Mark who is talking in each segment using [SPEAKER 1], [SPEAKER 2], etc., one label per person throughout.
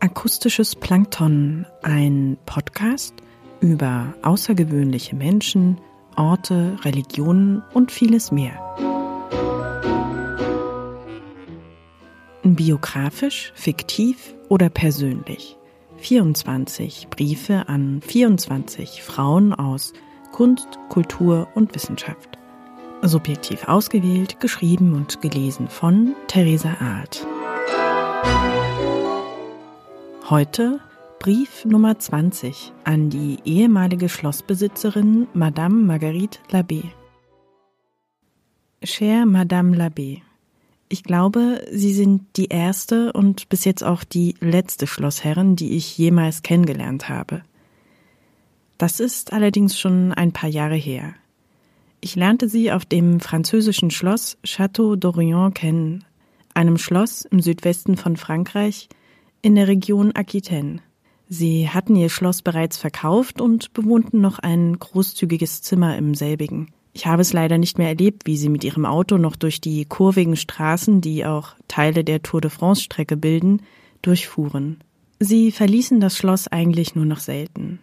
[SPEAKER 1] Akustisches Plankton, ein Podcast über außergewöhnliche Menschen, Orte, Religionen und vieles mehr. Biografisch, fiktiv oder persönlich. 24 Briefe an 24 Frauen aus Kunst, Kultur und Wissenschaft. Subjektiv ausgewählt, geschrieben und gelesen von Theresa Arlt. Heute Brief Nummer 20 an die ehemalige Schlossbesitzerin Madame Marguerite Labbé. Cher Madame Labbé, ich glaube, Sie sind die erste und bis jetzt auch die letzte Schlossherrin, die ich jemals kennengelernt habe. Das ist allerdings schon ein paar Jahre her. Ich lernte sie auf dem französischen Schloss Château d'Orient kennen, einem Schloss im Südwesten von Frankreich, in der Region Aquitaine. Sie hatten ihr Schloss bereits verkauft und bewohnten noch ein großzügiges Zimmer im selbigen. Ich habe es leider nicht mehr erlebt, wie sie mit ihrem Auto noch durch die kurvigen Straßen, die auch Teile der Tour de France Strecke bilden, durchfuhren. Sie verließen das Schloss eigentlich nur noch selten.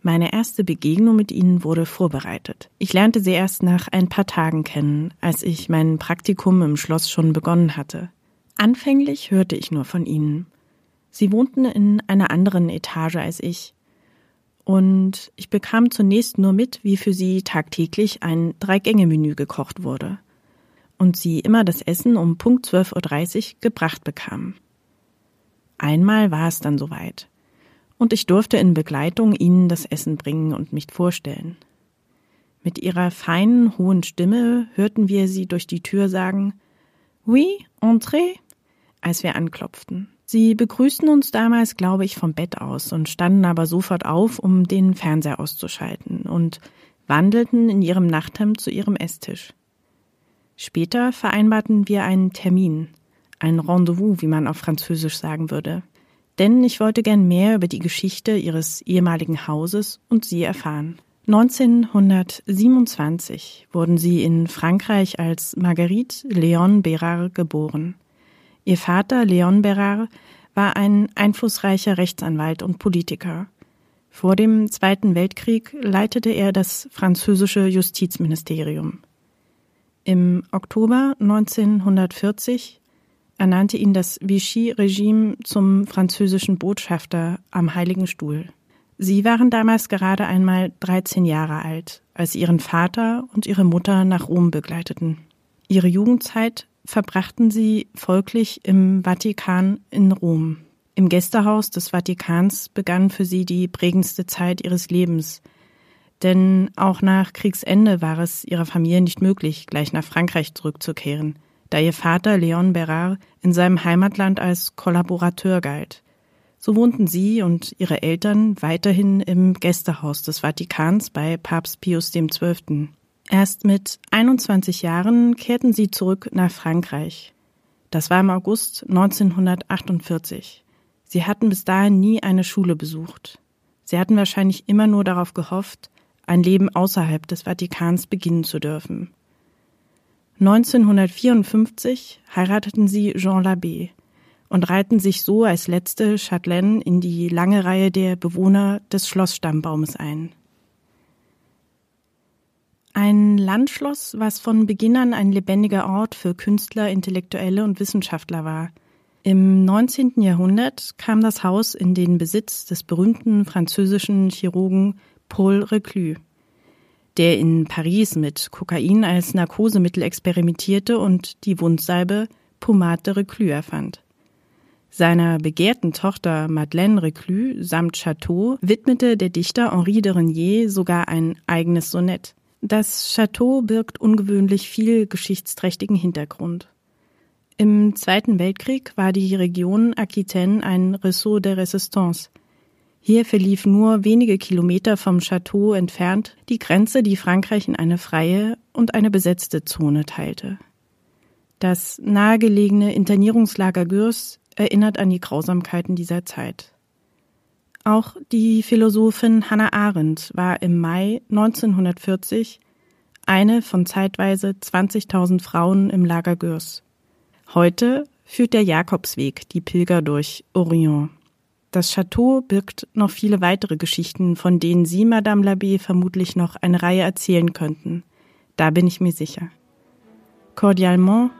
[SPEAKER 1] Meine erste Begegnung mit ihnen wurde vorbereitet. Ich lernte sie erst nach ein paar Tagen kennen, als ich mein Praktikum im Schloss schon begonnen hatte. Anfänglich hörte ich nur von ihnen. Sie wohnten in einer anderen Etage als ich. Und ich bekam zunächst nur mit, wie für sie tagtäglich ein Drei-Gänge-Menü gekocht wurde. Und sie immer das Essen um Punkt 12.30 Uhr gebracht bekamen. Einmal war es dann soweit. Und ich durfte in Begleitung ihnen das Essen bringen und mich vorstellen. Mit ihrer feinen, hohen Stimme hörten wir sie durch die Tür sagen, Oui, entrez, als wir anklopften. Sie begrüßten uns damals, glaube ich, vom Bett aus und standen aber sofort auf, um den Fernseher auszuschalten und wandelten in ihrem Nachthemd zu ihrem Esstisch. Später vereinbarten wir einen Termin, ein Rendezvous, wie man auf Französisch sagen würde, denn ich wollte gern mehr über die Geschichte ihres ehemaligen Hauses und sie erfahren. 1927 wurden sie in Frankreich als Marguerite Léon Bérard geboren. Ihr Vater, Leon Berard, war ein einflussreicher Rechtsanwalt und Politiker. Vor dem Zweiten Weltkrieg leitete er das französische Justizministerium. Im Oktober 1940 ernannte ihn das Vichy-Regime zum französischen Botschafter am Heiligen Stuhl. Sie waren damals gerade einmal 13 Jahre alt, als sie ihren Vater und ihre Mutter nach Rom begleiteten. Ihre Jugendzeit verbrachten sie folglich im Vatikan in Rom. Im Gästehaus des Vatikans begann für sie die prägendste Zeit ihres Lebens. Denn auch nach Kriegsende war es ihrer Familie nicht möglich, gleich nach Frankreich zurückzukehren, da ihr Vater Leon Berard in seinem Heimatland als Kollaborateur galt. So wohnten sie und ihre Eltern weiterhin im Gästehaus des Vatikans bei Papst Pius XII. Erst mit 21 Jahren kehrten sie zurück nach Frankreich. Das war im August 1948. Sie hatten bis dahin nie eine Schule besucht. Sie hatten wahrscheinlich immer nur darauf gehofft, ein Leben außerhalb des Vatikans beginnen zu dürfen. 1954 heirateten sie Jean Labbé und reihten sich so als letzte Châtelaine in die lange Reihe der Bewohner des Schlossstammbaumes ein. Ein Landschloss, was von Beginn an ein lebendiger Ort für Künstler, Intellektuelle und Wissenschaftler war. Im 19. Jahrhundert kam das Haus in den Besitz des berühmten französischen Chirurgen Paul Reclus, der in Paris mit Kokain als Narkosemittel experimentierte und die Wundsalbe Pomade de Reclus erfand. Seiner begehrten Tochter Madeleine Reclus samt Chateau widmete der Dichter Henri de Renier sogar ein eigenes Sonett. Das Château birgt ungewöhnlich viel geschichtsträchtigen Hintergrund. Im Zweiten Weltkrieg war die Region Aquitaine ein Ressort der Resistance. Hier verlief nur wenige Kilometer vom Château entfernt die Grenze, die Frankreich in eine freie und eine besetzte Zone teilte. Das nahegelegene Internierungslager Gürs erinnert an die Grausamkeiten dieser Zeit. Auch die Philosophin Hannah Arendt war im Mai 1940 eine von zeitweise 20.000 Frauen im Lager Gürs. Heute führt der Jakobsweg die Pilger durch Orient. Das Château birgt noch viele weitere Geschichten, von denen Sie, Madame Labbé, vermutlich noch eine Reihe erzählen könnten. Da bin ich mir sicher. Cordialement,